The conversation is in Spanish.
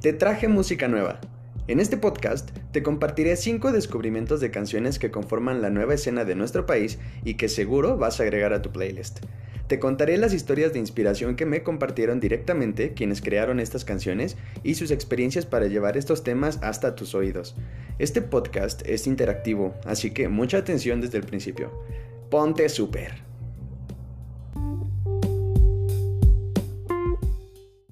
Te traje música nueva. En este podcast te compartiré 5 descubrimientos de canciones que conforman la nueva escena de nuestro país y que seguro vas a agregar a tu playlist. Te contaré las historias de inspiración que me compartieron directamente quienes crearon estas canciones y sus experiencias para llevar estos temas hasta tus oídos. Este podcast es interactivo, así que mucha atención desde el principio. Ponte súper.